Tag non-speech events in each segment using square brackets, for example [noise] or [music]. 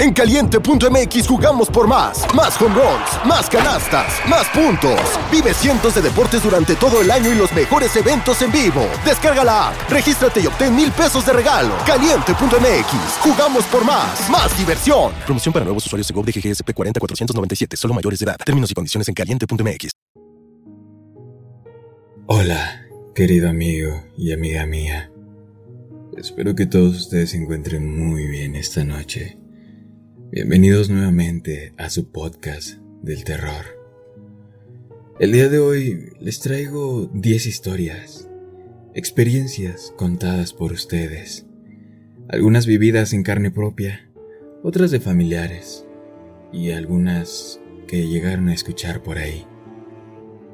En caliente.mx jugamos por más. Más home runs, más canastas, más puntos. Vive cientos de deportes durante todo el año y los mejores eventos en vivo. Descarga la app, regístrate y obtén mil pesos de regalo. Caliente.mx, jugamos por más. Más diversión. Promoción para nuevos usuarios de GOV de GGSP 40497, solo mayores de edad. Términos y condiciones en caliente.mx. Hola, querido amigo y amiga mía. Espero que todos ustedes se encuentren muy bien esta noche. Bienvenidos nuevamente a su podcast del terror. El día de hoy les traigo 10 historias, experiencias contadas por ustedes, algunas vividas en carne propia, otras de familiares y algunas que llegaron a escuchar por ahí.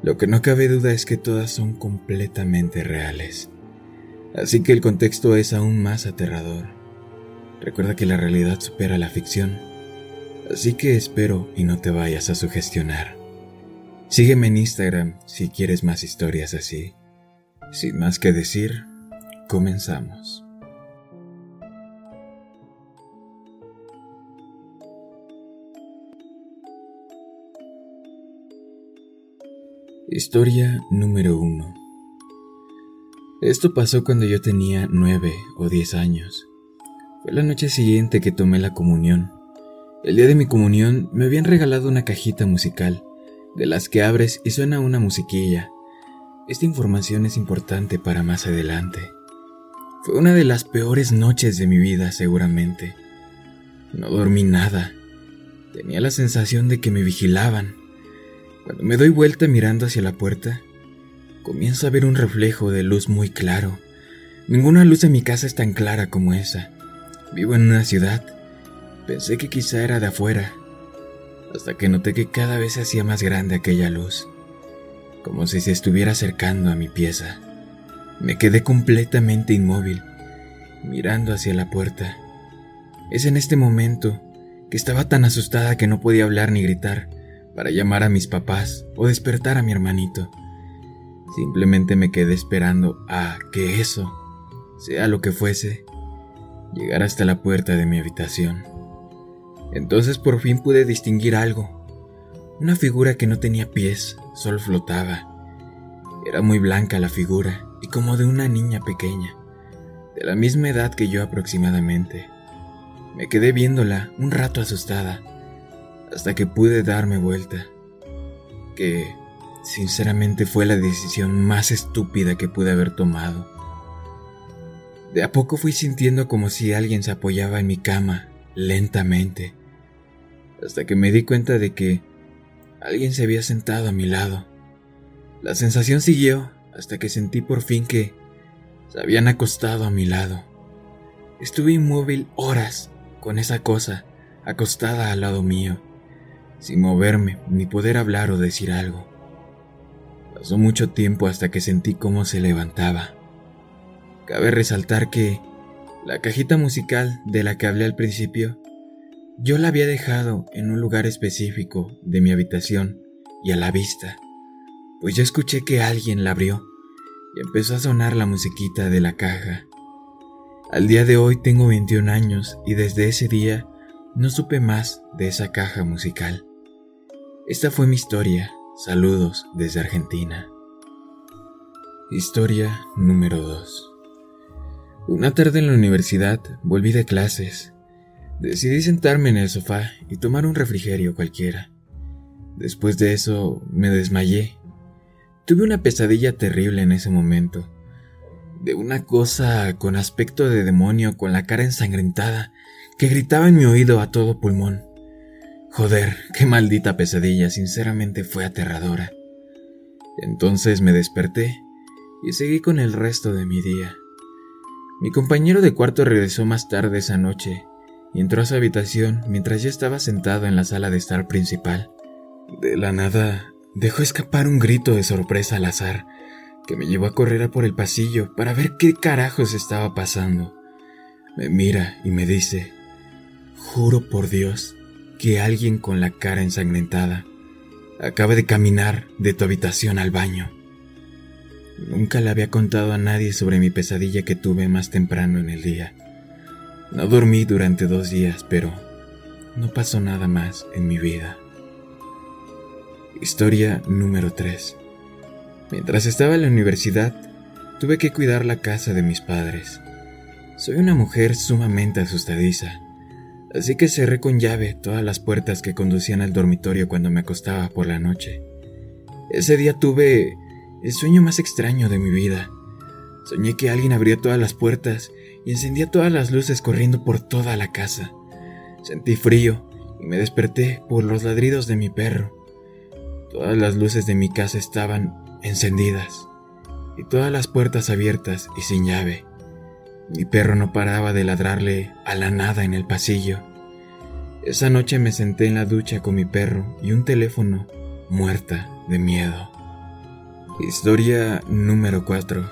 Lo que no cabe duda es que todas son completamente reales, así que el contexto es aún más aterrador. Recuerda que la realidad supera la ficción, así que espero y no te vayas a sugestionar. Sígueme en Instagram si quieres más historias así. Sin más que decir, comenzamos. Historia número 1 Esto pasó cuando yo tenía 9 o 10 años. Fue la noche siguiente que tomé la comunión. El día de mi comunión me habían regalado una cajita musical, de las que abres y suena una musiquilla. Esta información es importante para más adelante. Fue una de las peores noches de mi vida, seguramente. No dormí nada. Tenía la sensación de que me vigilaban. Cuando me doy vuelta mirando hacia la puerta, comienzo a ver un reflejo de luz muy claro. Ninguna luz en mi casa es tan clara como esa. Vivo en una ciudad. Pensé que quizá era de afuera, hasta que noté que cada vez se hacía más grande aquella luz, como si se estuviera acercando a mi pieza. Me quedé completamente inmóvil, mirando hacia la puerta. Es en este momento que estaba tan asustada que no podía hablar ni gritar para llamar a mis papás o despertar a mi hermanito. Simplemente me quedé esperando a que eso, sea lo que fuese, llegar hasta la puerta de mi habitación. Entonces por fin pude distinguir algo. Una figura que no tenía pies, solo flotaba. Era muy blanca la figura y como de una niña pequeña, de la misma edad que yo aproximadamente. Me quedé viéndola un rato asustada, hasta que pude darme vuelta. Que, sinceramente, fue la decisión más estúpida que pude haber tomado. De a poco fui sintiendo como si alguien se apoyaba en mi cama, lentamente, hasta que me di cuenta de que alguien se había sentado a mi lado. La sensación siguió hasta que sentí por fin que se habían acostado a mi lado. Estuve inmóvil horas con esa cosa acostada al lado mío, sin moverme ni poder hablar o decir algo. Pasó mucho tiempo hasta que sentí cómo se levantaba. Cabe resaltar que la cajita musical de la que hablé al principio, yo la había dejado en un lugar específico de mi habitación y a la vista, pues yo escuché que alguien la abrió y empezó a sonar la musiquita de la caja. Al día de hoy tengo 21 años y desde ese día no supe más de esa caja musical. Esta fue mi historia. Saludos desde Argentina. Historia número 2. Una tarde en la universidad volví de clases. Decidí sentarme en el sofá y tomar un refrigerio cualquiera. Después de eso me desmayé. Tuve una pesadilla terrible en ese momento. De una cosa con aspecto de demonio, con la cara ensangrentada, que gritaba en mi oído a todo pulmón. Joder, qué maldita pesadilla, sinceramente fue aterradora. Entonces me desperté y seguí con el resto de mi día. Mi compañero de cuarto regresó más tarde esa noche y entró a su habitación mientras yo estaba sentado en la sala de estar principal. De la nada, dejó escapar un grito de sorpresa al azar que me llevó a correr por el pasillo para ver qué carajos estaba pasando. Me mira y me dice, juro por Dios que alguien con la cara ensangrentada acaba de caminar de tu habitación al baño. Nunca le había contado a nadie sobre mi pesadilla que tuve más temprano en el día. No dormí durante dos días, pero no pasó nada más en mi vida. Historia número 3. Mientras estaba en la universidad, tuve que cuidar la casa de mis padres. Soy una mujer sumamente asustadiza, así que cerré con llave todas las puertas que conducían al dormitorio cuando me acostaba por la noche. Ese día tuve el sueño más extraño de mi vida. Soñé que alguien abría todas las puertas y encendía todas las luces corriendo por toda la casa. Sentí frío y me desperté por los ladridos de mi perro. Todas las luces de mi casa estaban encendidas y todas las puertas abiertas y sin llave. Mi perro no paraba de ladrarle a la nada en el pasillo. Esa noche me senté en la ducha con mi perro y un teléfono muerta de miedo. Historia número 4.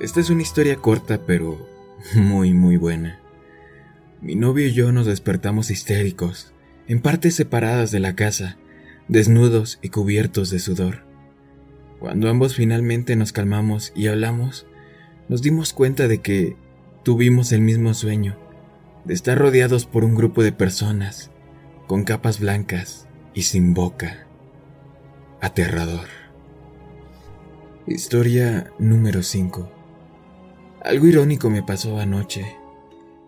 Esta es una historia corta pero muy muy buena. Mi novio y yo nos despertamos histéricos, en partes separadas de la casa, desnudos y cubiertos de sudor. Cuando ambos finalmente nos calmamos y hablamos, nos dimos cuenta de que Tuvimos el mismo sueño, de estar rodeados por un grupo de personas, con capas blancas y sin boca. Aterrador. Historia número 5. Algo irónico me pasó anoche.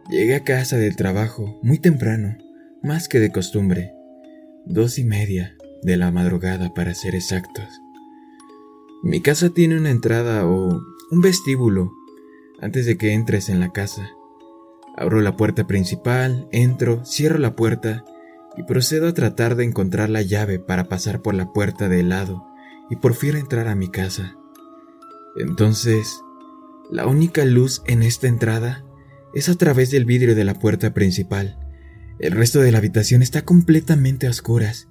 Llegué a casa del trabajo muy temprano, más que de costumbre, dos y media de la madrugada para ser exactos. Mi casa tiene una entrada o un vestíbulo antes de que entres en la casa. Abro la puerta principal, entro, cierro la puerta y procedo a tratar de encontrar la llave para pasar por la puerta de lado y por fin entrar a mi casa. Entonces, la única luz en esta entrada es a través del vidrio de la puerta principal. El resto de la habitación está completamente a oscuras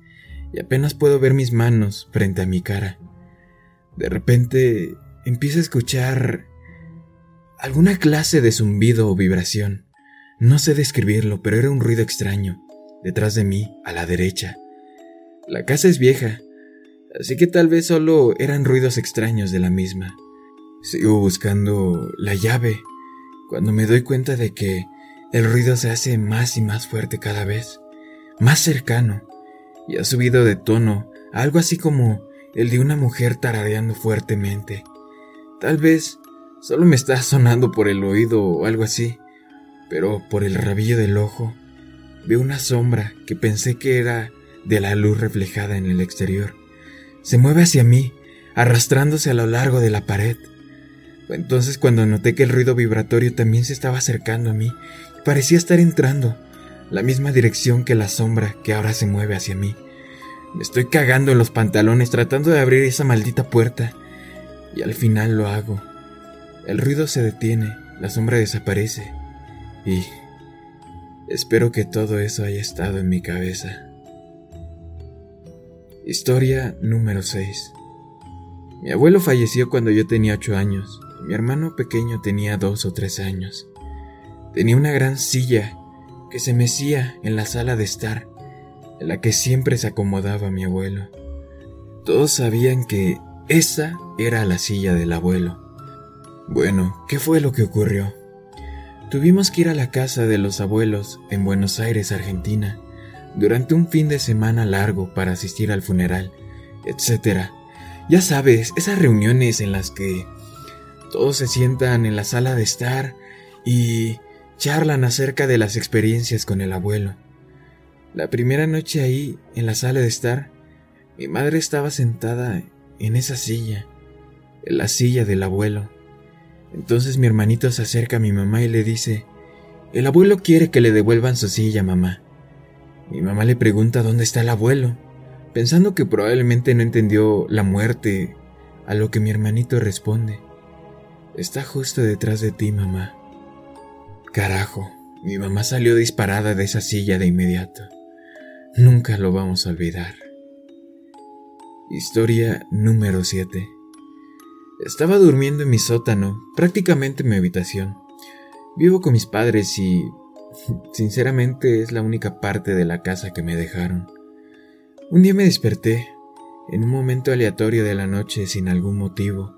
y apenas puedo ver mis manos frente a mi cara. De repente empiezo a escuchar alguna clase de zumbido o vibración. No sé describirlo, pero era un ruido extraño, detrás de mí, a la derecha. La casa es vieja, así que tal vez solo eran ruidos extraños de la misma. Sigo buscando la llave, cuando me doy cuenta de que el ruido se hace más y más fuerte cada vez, más cercano, y ha subido de tono, algo así como el de una mujer tarareando fuertemente. Tal vez Solo me está sonando por el oído o algo así, pero por el rabillo del ojo veo una sombra que pensé que era de la luz reflejada en el exterior. Se mueve hacia mí, arrastrándose a lo largo de la pared. Entonces cuando noté que el ruido vibratorio también se estaba acercando a mí parecía estar entrando, la misma dirección que la sombra que ahora se mueve hacia mí. Me estoy cagando en los pantalones tratando de abrir esa maldita puerta y al final lo hago. El ruido se detiene, la sombra desaparece y espero que todo eso haya estado en mi cabeza. Historia número 6. Mi abuelo falleció cuando yo tenía 8 años mi hermano pequeño tenía 2 o 3 años. Tenía una gran silla que se mecía en la sala de estar, en la que siempre se acomodaba mi abuelo. Todos sabían que esa era la silla del abuelo bueno, ¿qué fue lo que ocurrió? Tuvimos que ir a la casa de los abuelos en Buenos Aires, Argentina, durante un fin de semana largo para asistir al funeral, etc. Ya sabes, esas reuniones en las que todos se sientan en la sala de estar y charlan acerca de las experiencias con el abuelo. La primera noche ahí, en la sala de estar, mi madre estaba sentada en esa silla, en la silla del abuelo. Entonces mi hermanito se acerca a mi mamá y le dice, el abuelo quiere que le devuelvan su silla, mamá. Mi mamá le pregunta dónde está el abuelo, pensando que probablemente no entendió la muerte, a lo que mi hermanito responde, está justo detrás de ti, mamá. Carajo, mi mamá salió disparada de esa silla de inmediato. Nunca lo vamos a olvidar. Historia número 7. Estaba durmiendo en mi sótano, prácticamente en mi habitación. Vivo con mis padres y, sinceramente, es la única parte de la casa que me dejaron. Un día me desperté, en un momento aleatorio de la noche sin algún motivo.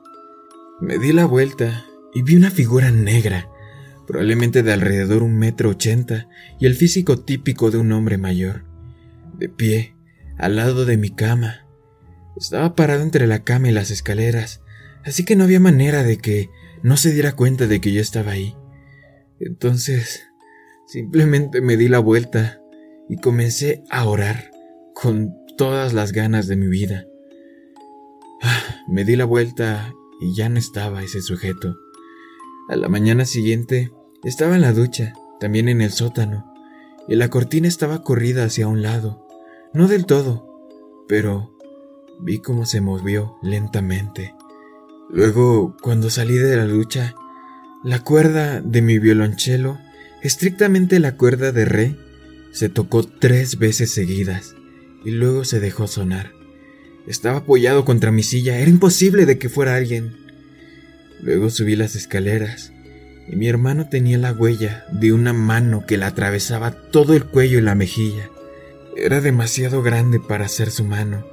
Me di la vuelta y vi una figura negra, probablemente de alrededor un metro ochenta, y el físico típico de un hombre mayor, de pie, al lado de mi cama. Estaba parado entre la cama y las escaleras, así que no había manera de que no se diera cuenta de que yo estaba ahí. Entonces, simplemente me di la vuelta y comencé a orar con todas las ganas de mi vida. Ah, me di la vuelta y ya no estaba ese sujeto. A la mañana siguiente estaba en la ducha, también en el sótano, y la cortina estaba corrida hacia un lado. No del todo, pero vi cómo se movió lentamente. Luego, cuando salí de la ducha, la cuerda de mi violonchelo, estrictamente la cuerda de re, se tocó tres veces seguidas y luego se dejó sonar. Estaba apoyado contra mi silla, era imposible de que fuera alguien. Luego subí las escaleras y mi hermano tenía la huella de una mano que le atravesaba todo el cuello y la mejilla. Era demasiado grande para ser su mano,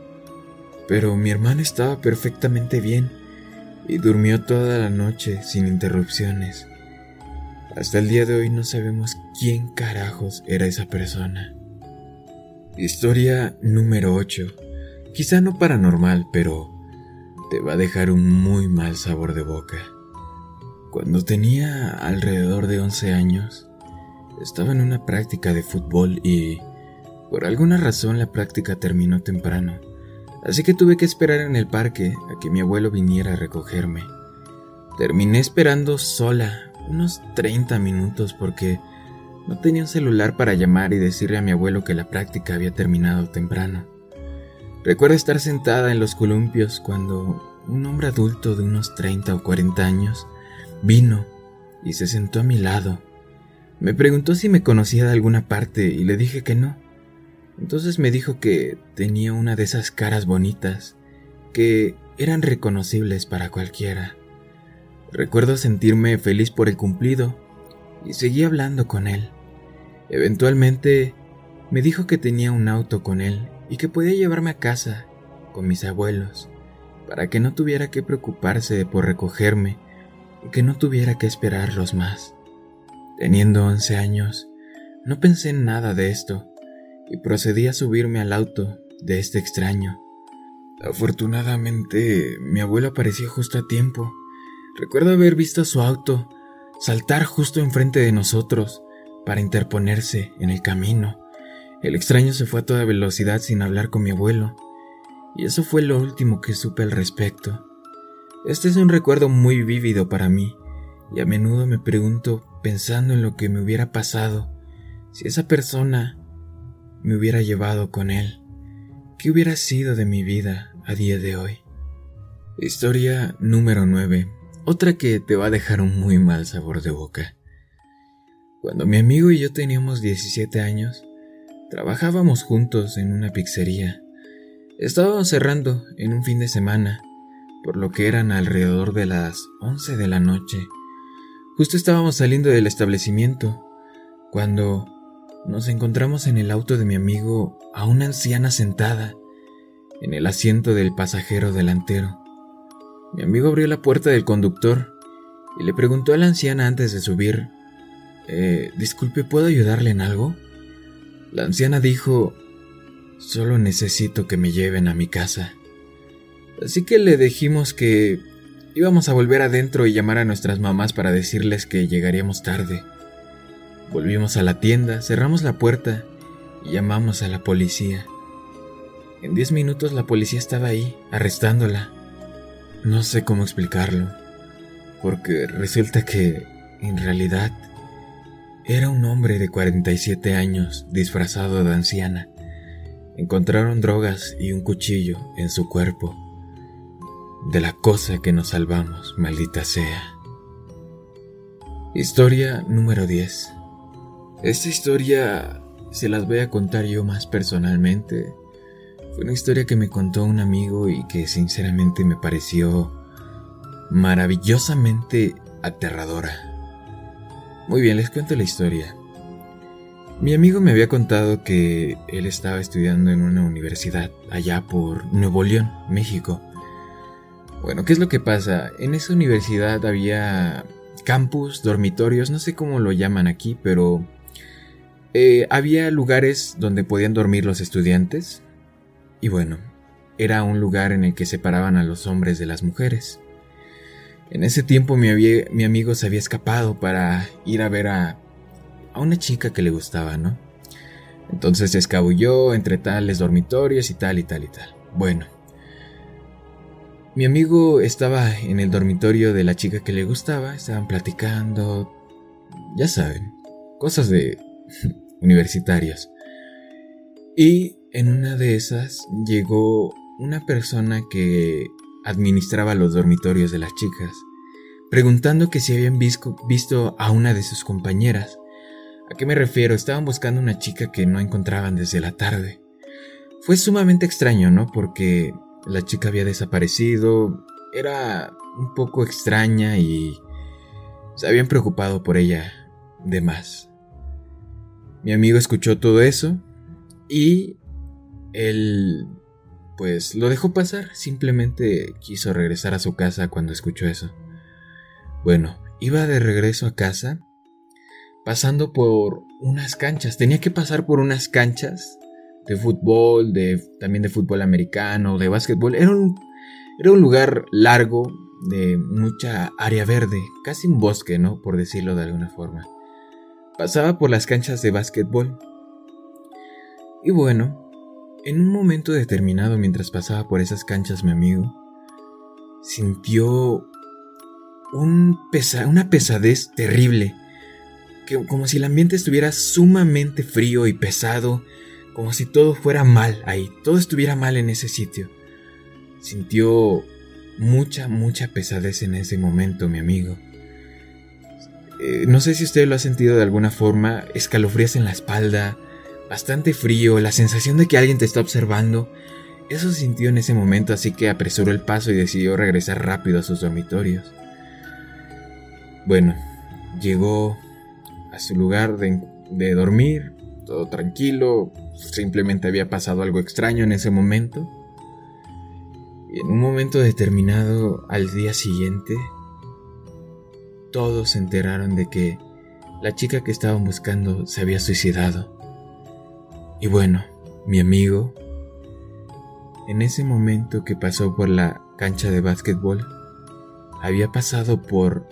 pero mi hermano estaba perfectamente bien y durmió toda la noche sin interrupciones. Hasta el día de hoy no sabemos quién carajos era esa persona. Historia número 8. Quizá no paranormal, pero te va a dejar un muy mal sabor de boca. Cuando tenía alrededor de 11 años, estaba en una práctica de fútbol y, por alguna razón, la práctica terminó temprano, así que tuve que esperar en el parque a que mi abuelo viniera a recogerme. Terminé esperando sola unos 30 minutos porque no tenía un celular para llamar y decirle a mi abuelo que la práctica había terminado temprano. Recuerdo estar sentada en los columpios cuando un hombre adulto de unos 30 o 40 años vino y se sentó a mi lado. Me preguntó si me conocía de alguna parte y le dije que no. Entonces me dijo que tenía una de esas caras bonitas que eran reconocibles para cualquiera. Recuerdo sentirme feliz por el cumplido y seguí hablando con él. Eventualmente me dijo que tenía un auto con él y que podía llevarme a casa con mis abuelos para que no tuviera que preocuparse por recogerme y que no tuviera que esperarlos más. Teniendo once años, no pensé en nada de esto y procedí a subirme al auto de este extraño. Afortunadamente, mi abuelo apareció justo a tiempo. Recuerdo haber visto su auto saltar justo enfrente de nosotros para interponerse en el camino. El extraño se fue a toda velocidad sin hablar con mi abuelo, y eso fue lo último que supe al respecto. Este es un recuerdo muy vívido para mí, y a menudo me pregunto, pensando en lo que me hubiera pasado, si esa persona me hubiera llevado con él, ¿qué hubiera sido de mi vida a día de hoy? Historia número 9. Otra que te va a dejar un muy mal sabor de boca. Cuando mi amigo y yo teníamos 17 años, trabajábamos juntos en una pizzería. Estábamos cerrando en un fin de semana, por lo que eran alrededor de las 11 de la noche. Justo estábamos saliendo del establecimiento, cuando nos encontramos en el auto de mi amigo a una anciana sentada en el asiento del pasajero delantero. Mi amigo abrió la puerta del conductor y le preguntó a la anciana antes de subir eh, disculpe, ¿puedo ayudarle en algo? La anciana dijo, solo necesito que me lleven a mi casa. Así que le dijimos que íbamos a volver adentro y llamar a nuestras mamás para decirles que llegaríamos tarde. Volvimos a la tienda, cerramos la puerta y llamamos a la policía. En diez minutos la policía estaba ahí, arrestándola. No sé cómo explicarlo, porque resulta que, en realidad, era un hombre de 47 años disfrazado de anciana. Encontraron drogas y un cuchillo en su cuerpo. De la cosa que nos salvamos, maldita sea. Historia número 10. Esta historia se las voy a contar yo más personalmente. Fue una historia que me contó un amigo y que sinceramente me pareció maravillosamente aterradora. Muy bien, les cuento la historia. Mi amigo me había contado que él estaba estudiando en una universidad allá por Nuevo León, México. Bueno, ¿qué es lo que pasa? En esa universidad había campus, dormitorios, no sé cómo lo llaman aquí, pero eh, había lugares donde podían dormir los estudiantes. Y bueno, era un lugar en el que separaban a los hombres de las mujeres. En ese tiempo mi, mi amigo se había escapado para ir a ver a, a una chica que le gustaba, ¿no? Entonces se escabulló entre tales dormitorios y tal y tal y tal. Bueno, mi amigo estaba en el dormitorio de la chica que le gustaba, estaban platicando, ya saben, cosas de [laughs] universitarios. Y en una de esas llegó una persona que administraba los dormitorios de las chicas, preguntando que si habían visto a una de sus compañeras. ¿A qué me refiero? Estaban buscando una chica que no encontraban desde la tarde. Fue sumamente extraño, ¿no? Porque la chica había desaparecido, era un poco extraña y se habían preocupado por ella de más. Mi amigo escuchó todo eso y él pues lo dejó pasar, simplemente quiso regresar a su casa cuando escuchó eso. Bueno, iba de regreso a casa pasando por unas canchas, tenía que pasar por unas canchas de fútbol, de, también de fútbol americano, de básquetbol. Era un, era un lugar largo, de mucha área verde, casi un bosque, ¿no? Por decirlo de alguna forma. Pasaba por las canchas de básquetbol. Y bueno, en un momento determinado mientras pasaba por esas canchas mi amigo, sintió un pesa una pesadez terrible, que, como si el ambiente estuviera sumamente frío y pesado, como si todo fuera mal ahí, todo estuviera mal en ese sitio. Sintió mucha, mucha pesadez en ese momento, mi amigo. Eh, no sé si usted lo ha sentido de alguna forma, escalofrías en la espalda, bastante frío, la sensación de que alguien te está observando. Eso sintió en ese momento, así que apresuró el paso y decidió regresar rápido a sus dormitorios. Bueno, llegó a su lugar de, de dormir, todo tranquilo, simplemente había pasado algo extraño en ese momento. Y en un momento determinado, al día siguiente, todos se enteraron de que la chica que estaban buscando se había suicidado. Y bueno, mi amigo, en ese momento que pasó por la cancha de básquetbol, había pasado por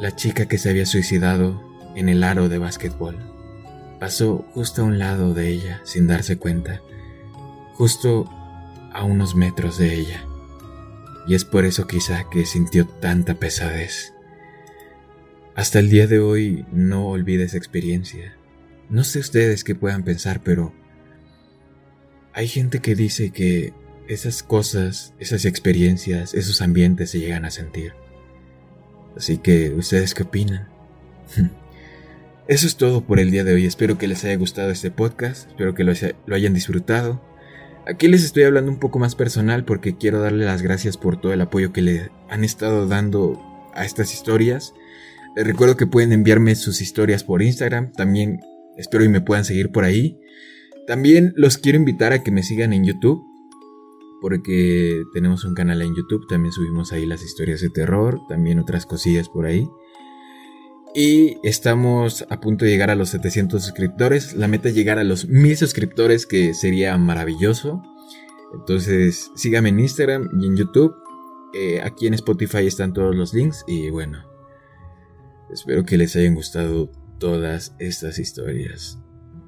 la chica que se había suicidado en el aro de básquetbol. Pasó justo a un lado de ella sin darse cuenta, justo a unos metros de ella. Y es por eso quizá que sintió tanta pesadez. Hasta el día de hoy no olvide esa experiencia. No sé ustedes qué puedan pensar, pero hay gente que dice que esas cosas, esas experiencias, esos ambientes se llegan a sentir. Así que, ¿ustedes qué opinan? [laughs] Eso es todo por el día de hoy. Espero que les haya gustado este podcast. Espero que lo, hayan disfrutado. Aquí les estoy hablando un poco más personal porque quiero darle las gracias por todo el apoyo que le han estado dando a estas historias. Les recuerdo que pueden enviarme sus historias por Instagram. También espero y me puedan seguir por ahí. También los quiero invitar a que me sigan en YouTube. Porque tenemos un canal en YouTube. También subimos ahí las historias de terror. También otras cosillas por ahí. Y estamos a punto de llegar a los 700 suscriptores. La meta es llegar a los 1000 suscriptores, que sería maravilloso. Entonces, síganme en Instagram y en YouTube. Eh, aquí en Spotify están todos los links. Y bueno, espero que les hayan gustado todas estas historias.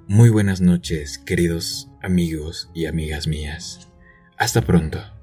Muy buenas noches, queridos amigos y amigas mías. Hasta pronto.